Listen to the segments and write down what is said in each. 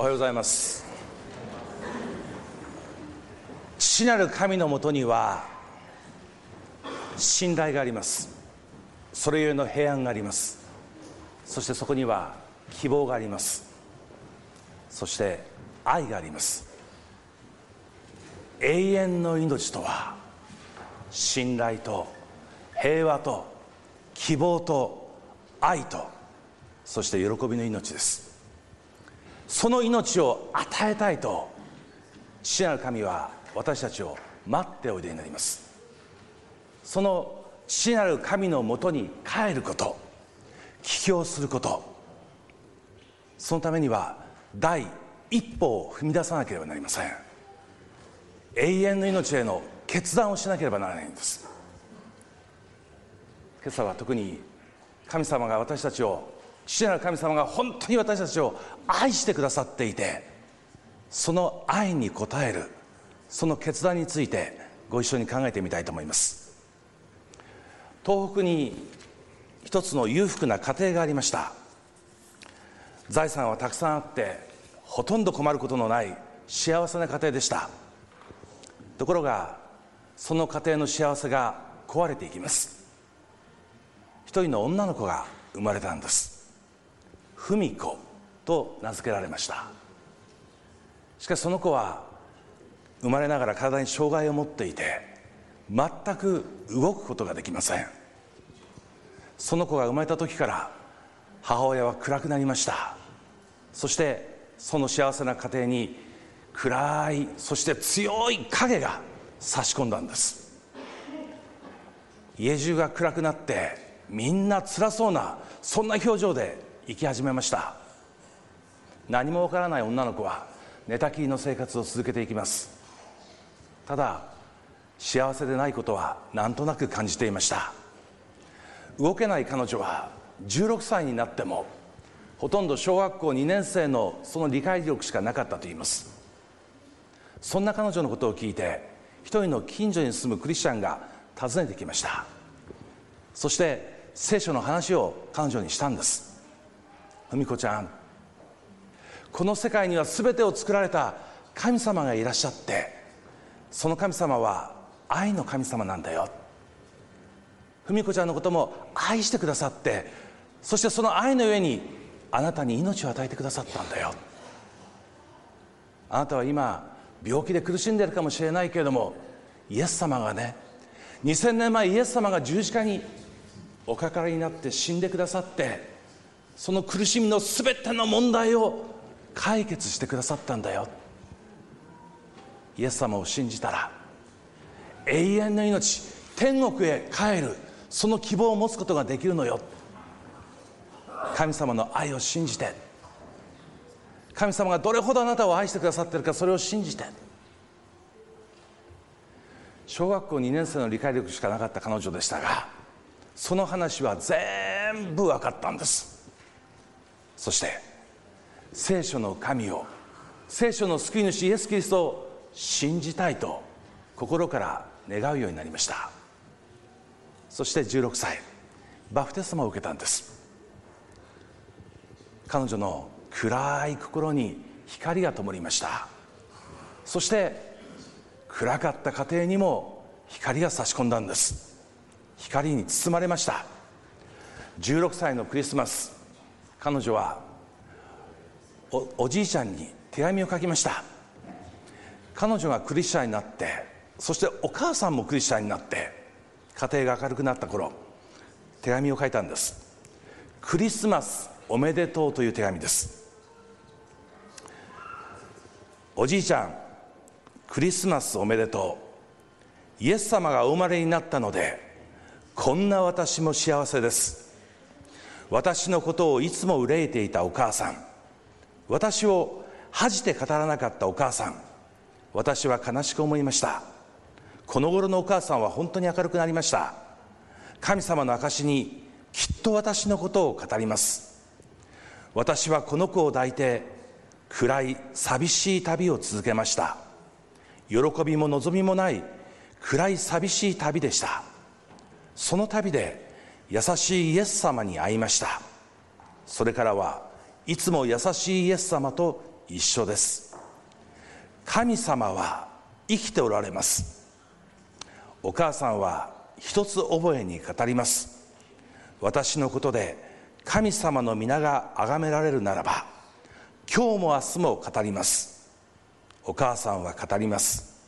おはようございます。父なる神のもとには信頼があります。それゆえの平安があります。そしてそこには希望があります。そして愛があります。永遠の命とは信頼と平和と希望と愛とそして喜びの命です。その命を与えたいと父なる神は私たちを待っておいでになります。その父なる神のもとに帰ること帰郷することそのためには第一歩を踏み出さなければなりません。永遠の命への決断をしなければならないんです。今朝は特に神様が私たちを父なる神様が本当に私たちを愛してくださっていてその愛に応えるその決断についてご一緒に考えてみたいと思います。東北に一つの裕福な家庭がありました。財産はたくさんあってほとんど困ることのない幸せな家庭でした。ところがその家庭の幸せが壊れていきます。一人の女の子が生まれたんです。文子と名付けられました。しかしその子は生まれながら体に障害を持っていて全く動くことができません。その子が生まれた時から母親は暗くなりました。そしてその幸せな家庭に暗いそして強い影が差し込んだんです。家中が暗くなってみんな辛そうなそんな表情で生き始めました。何もわからない女の子は寝たきりの生活を続けていきます。ただ幸せでないことは何となく感じていました。動けない彼女は16歳になってもほとんど小学校2年生のその理解力しかなかったと言います。そんな彼女のことを聞いて一人の近所に住むクリスチャンが訪ねてきました。そして聖書の話を彼女にしたんです。文子ちゃん。この世界には全てを作られた神様がいらっしゃってその神様は愛の神様なんだよ。文子ちゃんのことも愛してくださってそしてその愛の上にあなたに命を与えてくださったんだよ。あなたは今病気で苦しんでるかもしれないけれどもイエス様がね2000年前イエス様が十字架におかかりになって死んでくださってその苦しみの全ての問題を解決してくださったんだよ。イエス様を信じたら永遠の命天国へ帰るその希望を持つことができるのよ。神様の愛を信じて神様がどれほどあなたを愛してくださっているかそれを信じて小学校2年生の理解力しかなかった彼女でしたがその話は全部分かったんです。そして聖書の神を聖書の救い主イエス・キリストを信じたいと心から願うようになりました。そして16歳バプテスマを受けたんです。彼女の暗い心に光が灯りました。そして暗かった家庭にも光が差し込んだんです。光に包まれました。16歳のクリスマス彼女はおじいちゃんに手紙を書きました。彼女がクリスチャンになってそしてお母さんもクリスチャンになって家庭が明るくなった頃手紙を書いたんです。クリスマスおめでとうという手紙です。おじいちゃんクリスマスおめでとう。イエス様がお生まれになったのでこんな私も幸せです。私のことをいつも憂いていたお母さん。私を恥じて語らなかったお母さん。私は悲しく思いました。この頃のお母さんは本当に明るくなりました。神様の証にきっと私のことを語ります。私はこの子を抱いて暗い寂しい旅を続けました。喜びも望みもない暗い寂しい旅でした。その旅で優しいイエス様に会いました。それからはいつも優しいイエス様と一緒です。神様は生きておられます。お母さんは一つ覚えに語ります。私のことで神様の皆が崇められるならば今日も明日も語ります。お母さんは語ります。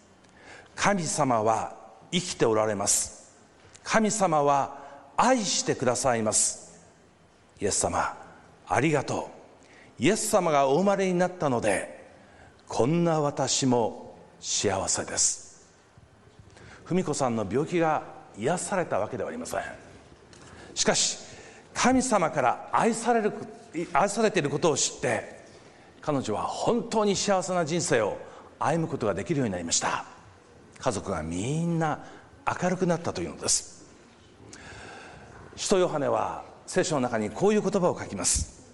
神様は生きておられます。神様は愛してくださいます。イエス様ありがとう。イエス様がお生まれになったのでこんな私も幸せです。文子さんの病気が癒されたわけではありません。しかし神様から愛される愛されていることを知って彼女は本当に幸せな人生を歩むことができるようになりました。家族がみんな明るくなったというのです。使徒ヨハネは聖書の中にこういう言葉を書きます。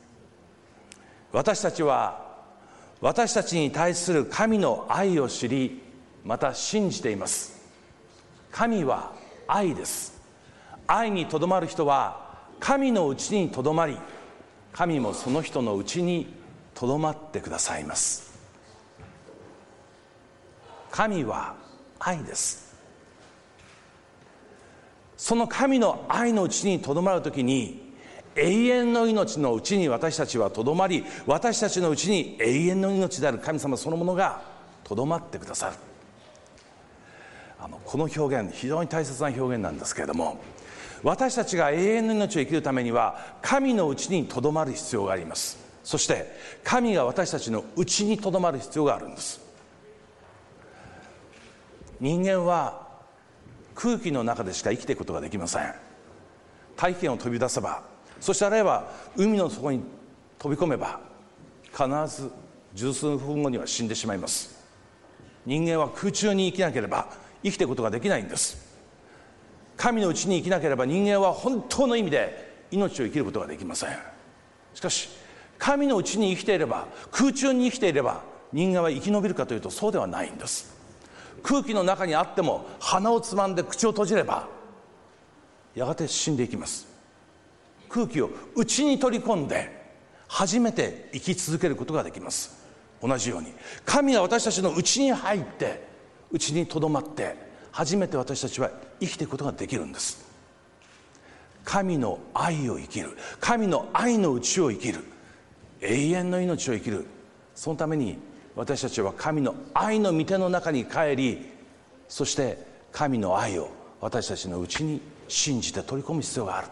私たちは私たちに対する神の愛を知りまた信じています。神は愛です。愛にとどまる人は神のうちにとどまり神もその人のうちにとどまってくださいます。神は愛です。その神の愛のうちにとどまるときに永遠の命のうちに私たちはとどまり私たちのうちに永遠の命である神様そのものがとどまってくださる。あのこの表現非常に大切な表現なんですけれども私たちが永遠の命を生きるためには神のうちにとどまる必要があります。そして神が私たちのうちにとどまる必要があるんです。人間は空気の中でしか生きていくことができません。大気圏を飛び出せばそしてあるいは海の底に飛び込めば必ず十数分後には死んでしまいます。人間は空中に生きなければ生きていくことができないんです。神のうちに生きなければ人間は本当の意味で命を生きることができません。しかし神のうちに生きていれば空中に生きていれば人間は生き延びるかというとそうではないんです。空気の中にあっても鼻をつまんで口を閉じればやがて死んでいきます。空気を内に取り込んで初めて生き続けることができます。同じように神が私たちの内に入って内にとどまって初めて私たちは生きていくことができるんです。神の愛を生きる神の愛の内を生きる永遠の命を生きるそのために私たちは神の愛の御手の中に帰りそして神の愛を私たちのうちに信じて取り込む必要がある。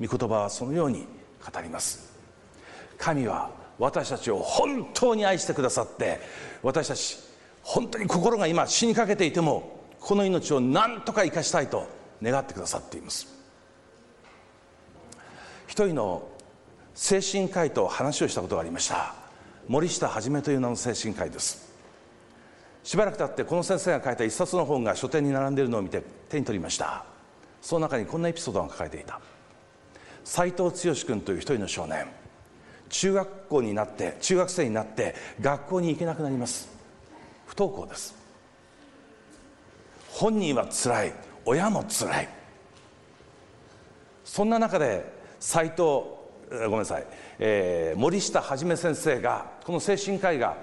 御言葉はそのように語ります。神は私たちを本当に愛してくださって私たち本当に心が今死にかけていてもこの命を何とか生かしたいと願ってくださっています。一人の精神科医と話をしたことがありました。森下はじめという名の精神科医です。しばらく経ってこの先生が書いた一冊の本が書店に並んでいるのを見て手に取りました。その中にこんなエピソードが書かれていた。斎藤剛君という一人の少年。中学校になって中学生になって学校に行けなくなります。不登校です。本人はつらい。親もつらい。そんな中で斎藤ごめんなさい、えー、森下はじめ先生がこの精神科医が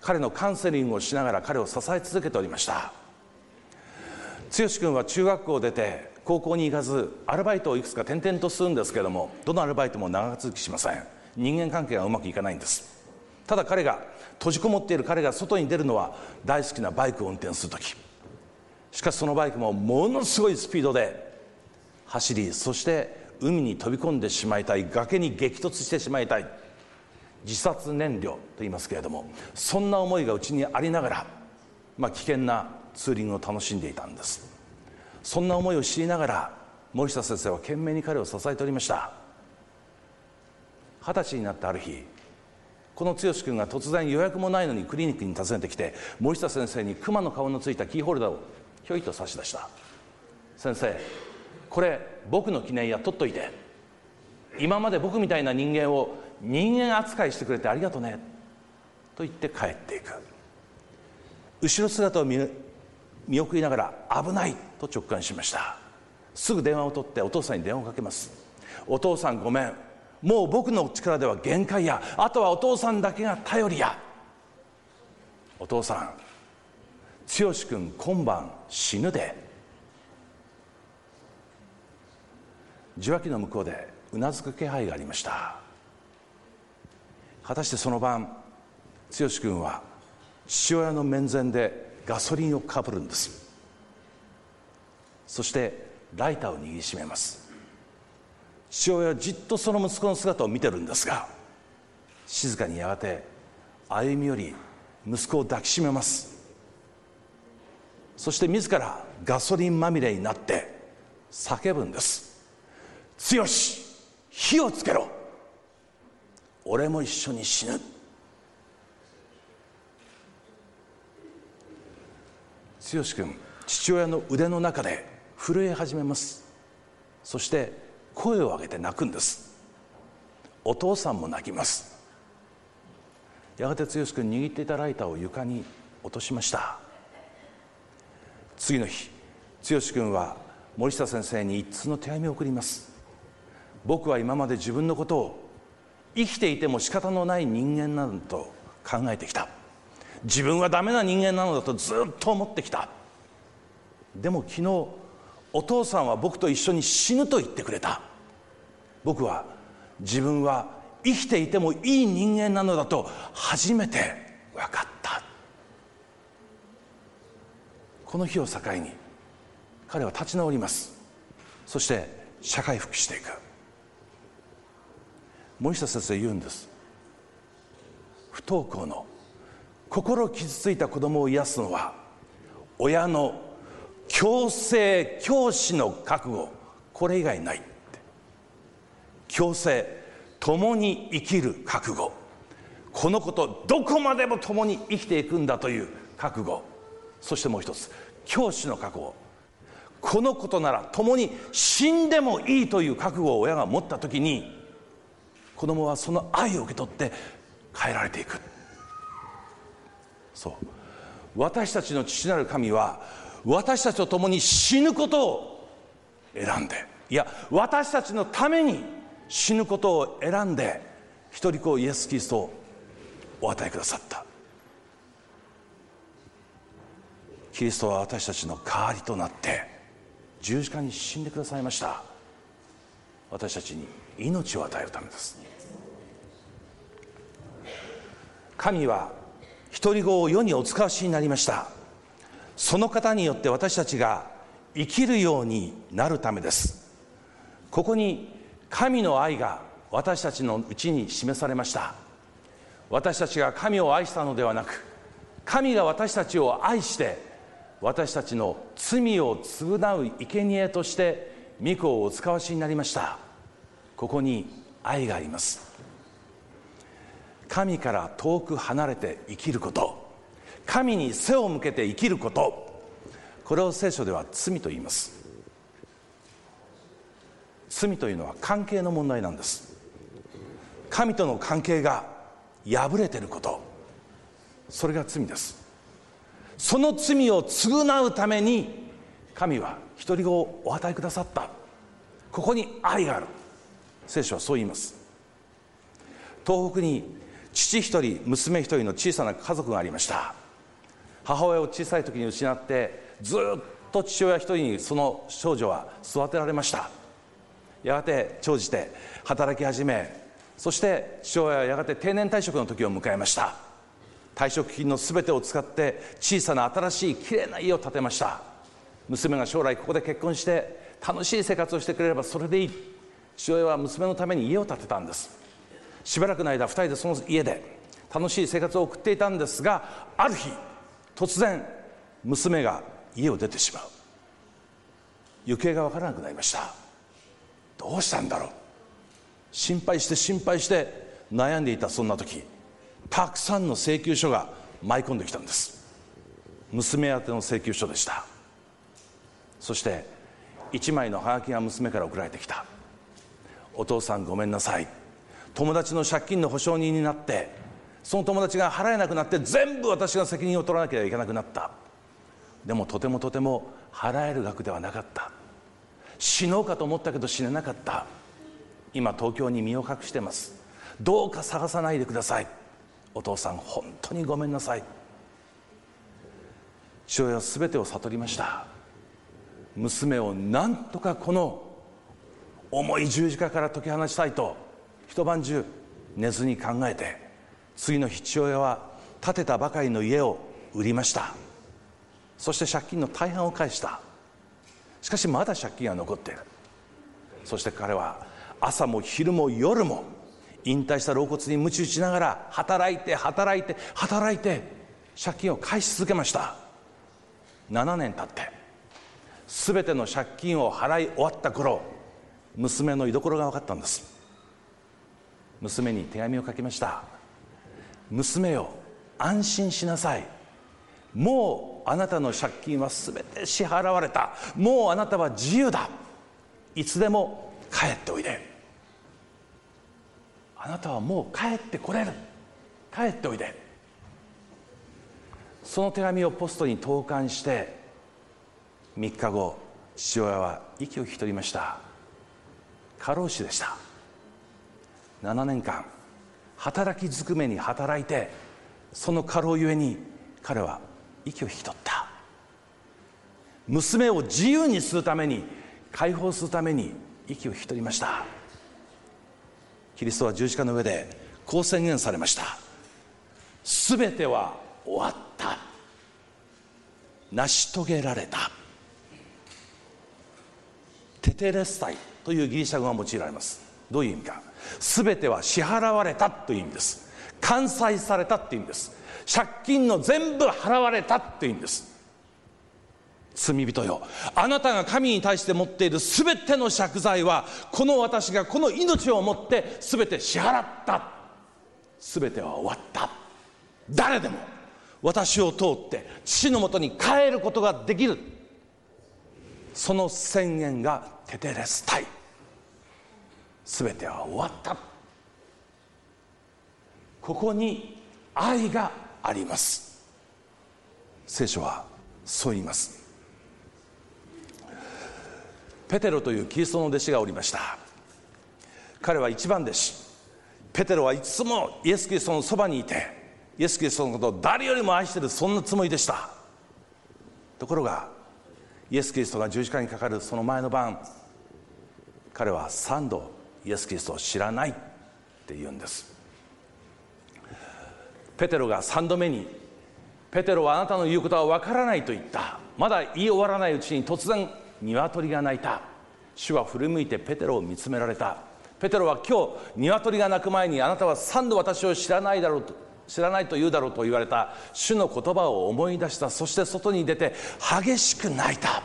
彼のカウンセリングをしながら彼を支え続けておりました。剛君は中学校を出て高校に行かずアルバイトをいくつか転々とするんですけどもどのアルバイトも長続きしません。人間関係がうまくいかないんです。ただ彼が閉じこもっている彼が外に出るのは大好きなバイクを運転する時。しかしそのバイクもものすごいスピードで走りそして海に飛び込んでしまいたい崖に激突してしまいたい。自殺燃料と言いますけれどもそんな思いがうちにありながら、まあ、危険なツーリングを楽しんでいたんです。そんな思いを知りながら森下先生は懸命に彼を支えておりました。二十歳になったある日この剛君が突然予約もないのにクリニックに訪ねてきて森下先生に熊の顔のついたキーホルダーをひょいと差し出した。先生これ僕の記念や取っといて今まで僕みたいな人間を人間扱いしてくれてありがとうねと言って帰っていく。後ろ姿を見見送りながら危ないと直感しました。すぐ電話を取ってお父さんに電話をかけます。お父さんごめん。もう僕の力では限界や。あとはお父さんだけが頼りや。お父さん剛君今晩死ぬで。受話器の向こうでうなずく気配がありました。果たしてその晩剛君は父親の面前でガソリンをかぶるんです。そしてライターを握りしめます。父親はじっとその息子の姿を見てるんですが静かにやがて歩み寄り息子を抱きしめます。そして自らガソリンまみれになって叫ぶんです「剛火をつけろ。俺も一緒に死ぬ」剛君父親の腕の中で震え始めます。そして声を上げて泣くんです。お父さんも泣きます。やがて剛君握っていたライターを床に落としました。次の日剛君は森下先生に一通の手紙を送ります。僕は今まで自分のことを生きていても仕方のない人間などと考えてきた。自分はダメな人間なのだとずっと思ってきた。でも昨日お父さんは僕と一緒に死ぬと言ってくれた。僕は自分は生きていてもいい人間なのだと初めて分かった。この日を境に彼は立ち直ります。そして社会復帰していく。森下先生言うんです。不登校の心傷ついた子供を癒すのは親の強制教師の覚悟。これ以外ない強制共に生きる覚悟。このことどこまでも共に生きていくんだという覚悟。そしてもう一つ。教師の覚悟。このことなら共に死んでもいいという覚悟を親が持った時に子供はその愛を受け取って変えられていく。そう。私たちの父なる神は私たちと共に死ぬことを選んで。いや私たちのために死ぬことを選んで一人子イエス・キリストをお与えくださった。キリストは私たちの代わりとなって十字架に死んでくださいました。私たちに命を与えるためです。神は独り子を世にお使わしになりました。その方によって私たちが生きるようになるためです。ここに神の愛が私たちのうちに示されました。私たちが神を愛したのではなく神が私たちを愛して私たちの罪を償う生贄として御子をお使わしになりました。ここに愛があります。神から遠く離れて生きること。神に背を向けて生きること。これを聖書では罪と言います。罪というのは関係の問題なんです。神との関係が破れてること。それが罪です。その罪を償うために神は独り子をお与えくださった。ここに愛がある。聖書はそう言います。東北に父一人娘一人の小さな家族がありました。母親を小さい時に失ってずっと父親一人にその少女は育てられました。やがて長じて働き始めそして父親はやがて定年退職の時を迎えました。退職金の全てを使って小さな新しいきれいな家を建てました。娘が将来ここで結婚して楽しい生活をしてくれればそれでいい。父親は娘のために家を建てたんです。しばらくの間2人でその家で楽しい生活を送っていたんですがある日突然娘が家を出てしまう。行方が分からなくなりました。どうしたんだろう。心配して心配して悩んでいたそんな時たくさんの請求書が舞い込んできたんです。娘宛ての請求書でした。そして1枚のハガキが娘から送られてきた。お父さんごめんなさい。友達の借金の保証人になってその友達が払えなくなって全部私が責任を取らなきゃいけなくなった。でもとてもとても払える額ではなかった。死のうかと思ったけど死ねなかった。今東京に身を隠してます。どうか探さないでください。お父さん本当にごめんなさい。父親は全てを悟りました。娘を何とかこの重い十字架から解き放したいと一晩中寝ずに考えて次の父親は建てたばかりの家を売りました。そして借金の大半を返した。しかしまだ借金は残っている。そして彼は朝も昼も夜も引退した老骨に鞭打ちながら働いて働いて働いて借金を返し続けました。7年経って全ての借金を払い終わった頃娘の居所が分かったんです。娘に手紙を書きました。娘よ安心しなさい。もうあなたの借金は全て支払われた。もうあなたは自由だ。いつでも帰っておいで。あなたはもう帰ってこれる。帰っておいで。その手紙をポストに投函して3日後父親は息を引き取りました。過労死でした。7年間働きずくめに働いてその過労ゆえに彼は息を引き取った。娘を自由にするために解放するために息を引き取りました。キリストは十字架の上でこう宣言されました。全ては終わった。成し遂げられた。テテレスタイというギリシャ語が用いられます。どういう意味か。全ては支払われたという意味です。完済されたっていう意味です。借金の全部払われたっていう意味です。罪人よ。あなたが神に対して持っている全ての借財はこの私がこの命をもって全て支払った。全ては終わった。誰でも私を通って父のもとに帰ることができる。その宣言がテテレスタイ全ては終わった。ここに愛があります。聖書はそう言います。ペテロというキリストの弟子がおりました。彼は一番弟子。ペテロはいつもイエス・キリストのそばにいてイエス・キリストのことを誰よりも愛しているそんなつもりでした。ところがイエス・キリストが十字架にかかるその前の晩彼は3度イエス・キリストを知らないって言うんです。ペテロが3度目に「ペテロはあなたの言うことは分からない」と言った。まだ言い終わらないうちに突然鶏が鳴いた。主は振り向いてペテロを見つめられた。ペテロは今日鶏が鳴く前にあなたは3度私を知らないだろうと知らないと言うだろうと言われた。主の言葉を思い出した。そして外に出て激しく泣いた。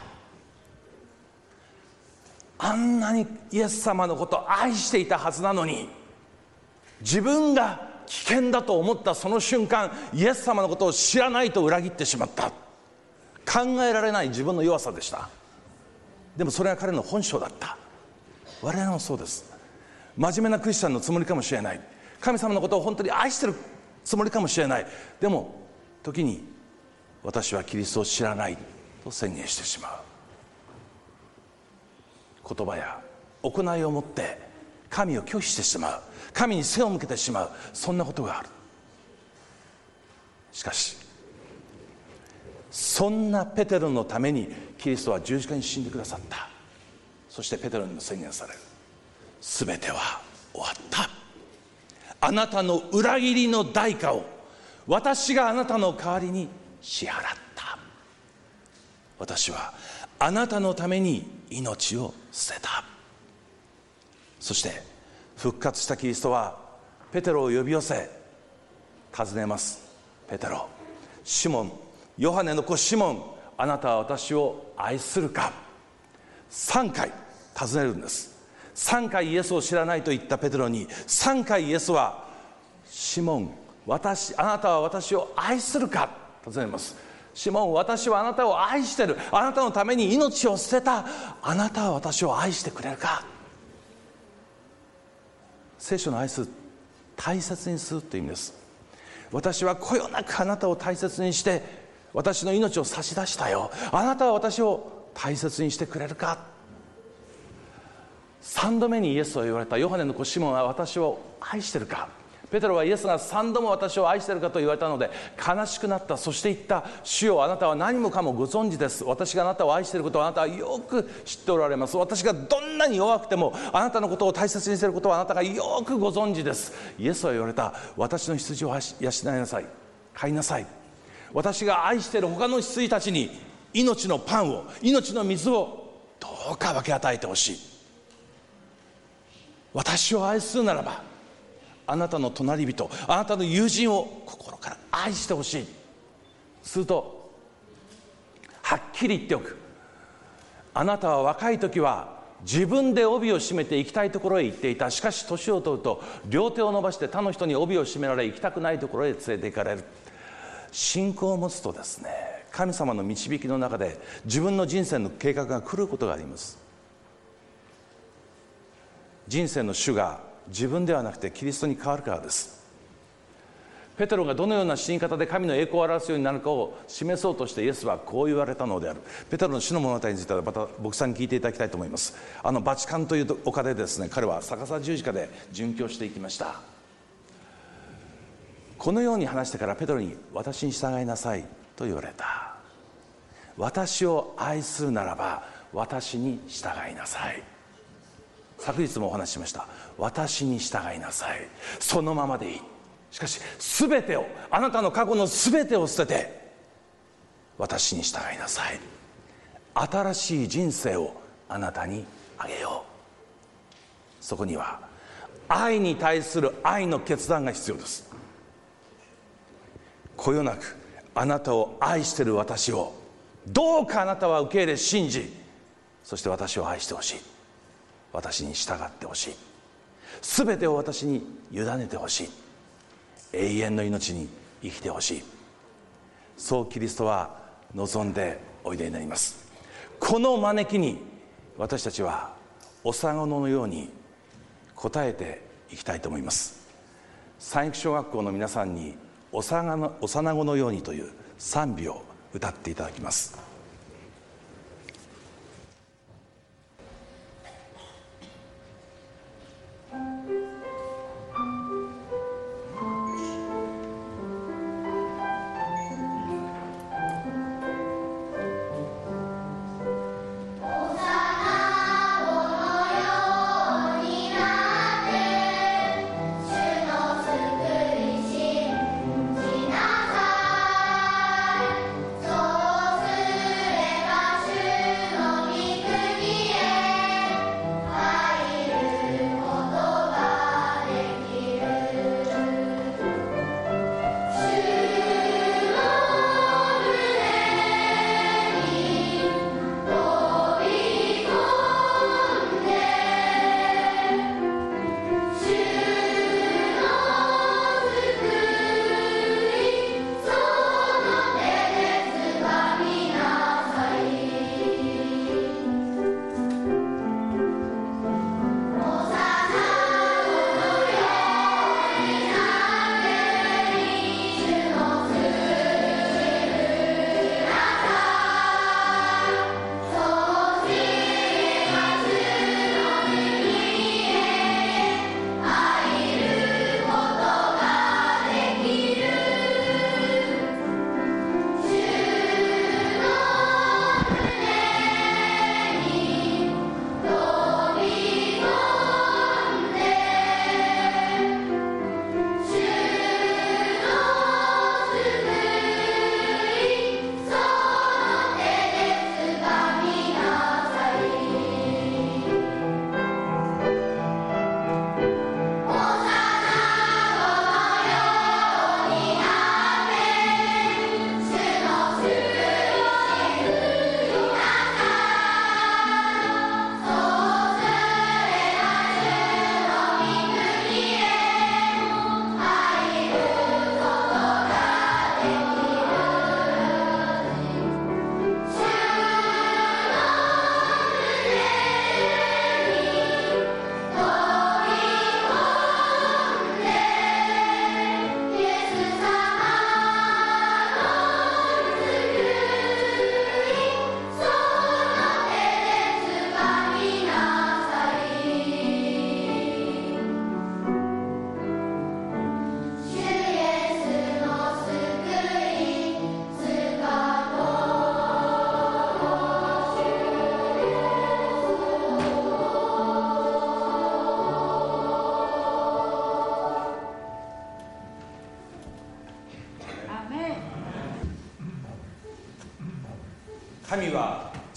あんなにイエス様のことを愛していたはずなのに自分が危険だと思ったその瞬間イエス様のことを知らないと裏切ってしまった。考えられない自分の弱さでした。でもそれが彼の本性だった。我々もそうです。真面目なクリスチャンのつもりかもしれない。神様のことを本当に愛してるつもりかもしれない。でも時に私はキリストを知らないと宣言してしまう。言葉や行いをもって神を拒否してしまう神に背を向けてしまうそんなことがある。しかしそんなペテロのためにキリストは十字架に死んでくださった。そしてペテロにも宣言される。全ては終わった。あなたの裏切りの代価を私があなたの代わりに支払った。私はあなたのために命を捨てた。そして復活したキリストはペテロを呼び寄せ尋ねます。ペテロシモンヨハネの子シモンあなたは私を愛するか。3回尋ねるんです。3回イエスを知らないと言ったペテロに3回イエスはシモン私あなたは私を愛するか。尋ねます。シモン私はあなたを愛してる。あなたのために命を捨てた。あなたは私を愛してくれるか。聖書の愛する大切にするという意味です。私はこよなくあなたを大切にして私の命を差し出したよ。あなたは私を大切にしてくれるか。3度目にイエスを言われたヨハネの子シモンは私を愛してるか。ペテロはイエスが3度も私を愛しているかと言われたので悲しくなった。そして言った。主よあなたは何もかもご存知です。私があなたを愛していることをあなたはよく知っておられます。私がどんなに弱くてもあなたのことを大切にしていることをあなたがよくご存知です。イエスは言われた。私の羊を養いなさい。飼いなさい。私が愛している他の羊たちに命のパンを命の水をどうか分け与えてほしい。私を愛するならばあなたの隣人あなたの友人を心から愛してほしい。するとはっきり言っておく。あなたは若い時は自分で帯を締めて行きたいところへ行っていた。しかし年を取ると両手を伸ばして他の人に帯を締められ行きたくないところへ連れて行かれる。信仰を持つとですね神様の導きの中で自分の人生の計画が来ることがあります。人生の主が自分ではなくてキリストに変わるからです。ペテロがどのような死に方で神の栄光を表すようになるかを示そうとしてイエスはこう言われたのである。ペテロの死の物語についてはまた牧さんに聞いていただきたいと思います。あのバチカンという丘でですね彼は逆さ十字架で殉教していきました。このように話してからペテロに「私に従いなさい」と言われた。私を愛するならば私に従いなさい。昨日もお話ししました。私に従いなさい。そのままでいい。しかし全てをあなたの過去の全てを捨てて私に従いなさい。新しい人生をあなたにあげよう。そこには愛に対する愛の決断が必要です。こよなくあなたを愛している私をどうかあなたは受け入れ信じそして私を愛してほしい。私に従ってほしい。全てを私に委ねてほしい。永遠の命に生きてほしい。そうキリストは望んでおいでになります。この招きに私たちは幼子のように応えていきたいと思います。三育小学校の皆さんに幼子のようにという賛美を歌っていただきます。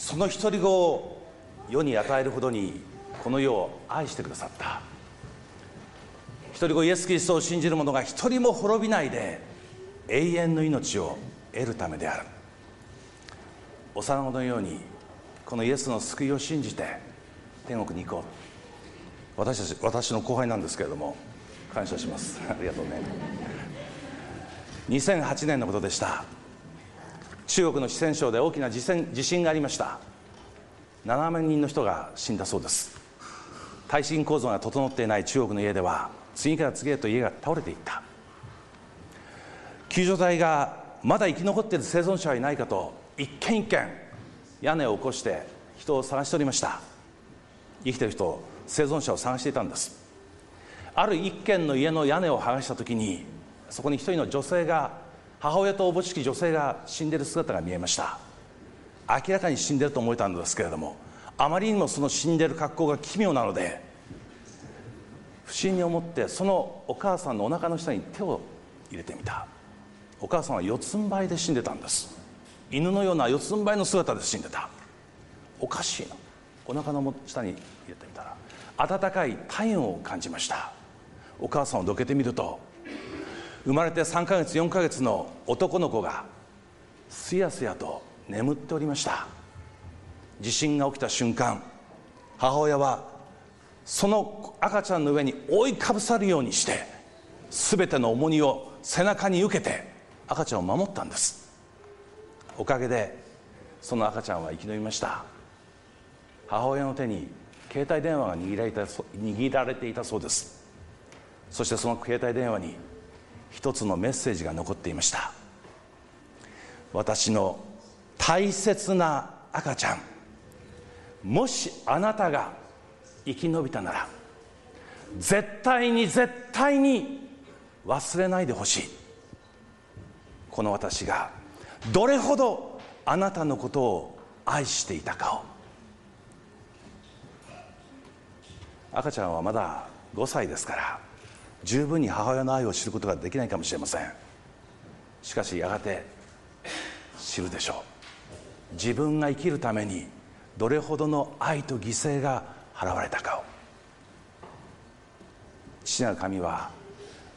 その独り子を世に与えるほどにこの世を愛してくださった。独り子イエス・キリストを信じる者が一人も滅びないで永遠の命を得るためである。幼子のようにこのイエスの救いを信じて天国に行こう。私たち私の後輩なんですけれども感謝します。ありがとうね。2008年のことでした。中国の四川省で大きな地震がありました。7万人の人が死んだそうです。耐震構造が整っていない中国の家では次から次へと家が倒れていった。救助隊がまだ生き残っている生存者はいないかと一軒一軒屋根を起こして人を探しておりました。生きてる人生存者を探していたんです。ある一軒の家の屋根を剥がした時にそこに一人の女性が母親とおぼしき女性が死んでる姿が見えました。明らかに死んでると思えたんですけれどもあまりにもその死んでる格好が奇妙なので不審に思ってそのお母さんのお腹の下に手を入れてみた。お母さんは四つん這いで死んでたんです。犬のような四つん這いの姿で死んでた。おかしいなお腹の下に入れてみたら温かい体温を感じました。お母さんをどけてみると生まれて3ヶ月4ヶ月の男の子がすやすやと眠っておりました。地震が起きた瞬間母親はその赤ちゃんの上に覆いかぶさるようにして全ての重荷を背中に受けて赤ちゃんを守ったんです。おかげでその赤ちゃんは生き延びました。母親の手に携帯電話が握られていたそうです。そしてその携帯電話に一つのメッセージが残っていました。私の大切な赤ちゃんもしあなたが生き延びたなら絶対に絶対に忘れないでほしい。この私がどれほどあなたのことを愛していたかを。赤ちゃんはまだ5歳ですから十分に母親の愛を知ることができないかもしれません。しかしやがて知るでしょう。自分が生きるためにどれほどの愛と犠牲が払われたかを。父なる神は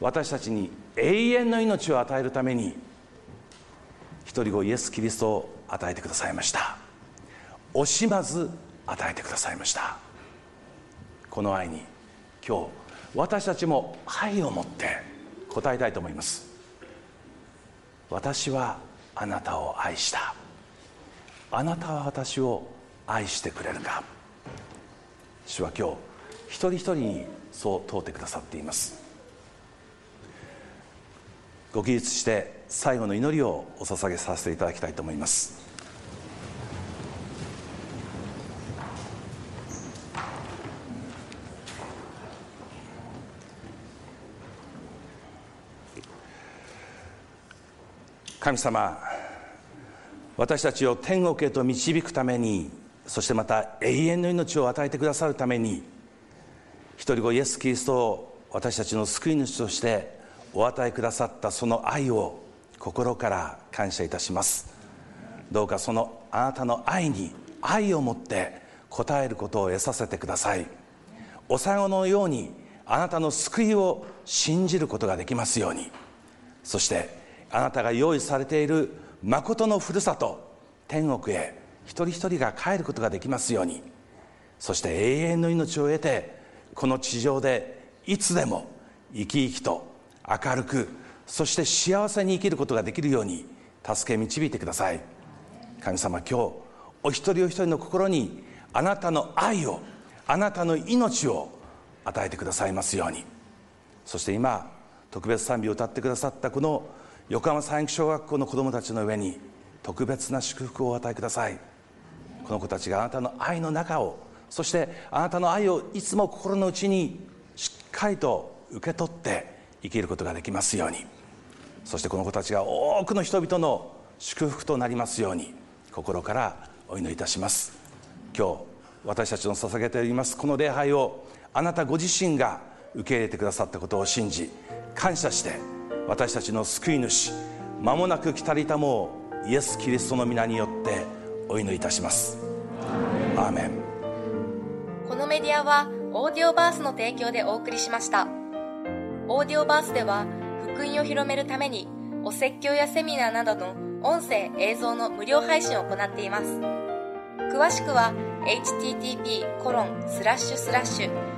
私たちに永遠の命を与えるために一人子イエス・キリストを与えてくださいました。惜しまず与えてくださいました。この愛に今日私たちも愛を持って答えたいと思います。私はあなたを愛した。あなたは私を愛してくれるか。主は今日一人一人にそう問うてくださっています。ご起立して最後の祈りをお捧げさせていただきたいと思います。神様私たちを天国へと導くためにそしてまた永遠の命を与えてくださるために一人子イエス・キリストを私たちの救い主としてお与えくださったその愛を心から感謝いたします。どうかそのあなたの愛に愛を持って応えることを得させてください。おさごのようにあなたの救いを信じることができますように。そしてあなたが用意されている誠のふるさと天国へ一人一人が帰ることができますように。そして永遠の命を得てこの地上でいつでも生き生きと明るくそして幸せに生きることができるように助け導いてください。神様今日お一人お一人の心にあなたの愛をあなたの命を与えてくださいますように。そして今特別賛美を歌ってくださったこの横浜三育小学校の子どもたちの上に特別な祝福をお与えください。この子たちがあなたの愛の中をそしてあなたの愛をいつも心の内にしっかりと受け取って生きることができますように。そしてこの子たちが多くの人々の祝福となりますように心からお祈りいたします。今日私たちの捧げておりますこの礼拝をあなたご自身が受け入れてくださったことを信じ感謝して私たちの救い主間もなく来たりたもイエス・キリストの皆によってお祈りいたします。アーメン。このメディアはオーディオバースの提供でお送りしました。オーディオバースでは福音を広めるためにお説教やセミナーなどの音声映像の無料配信を行っています。詳しくは http コロンスラッシュスラッシュ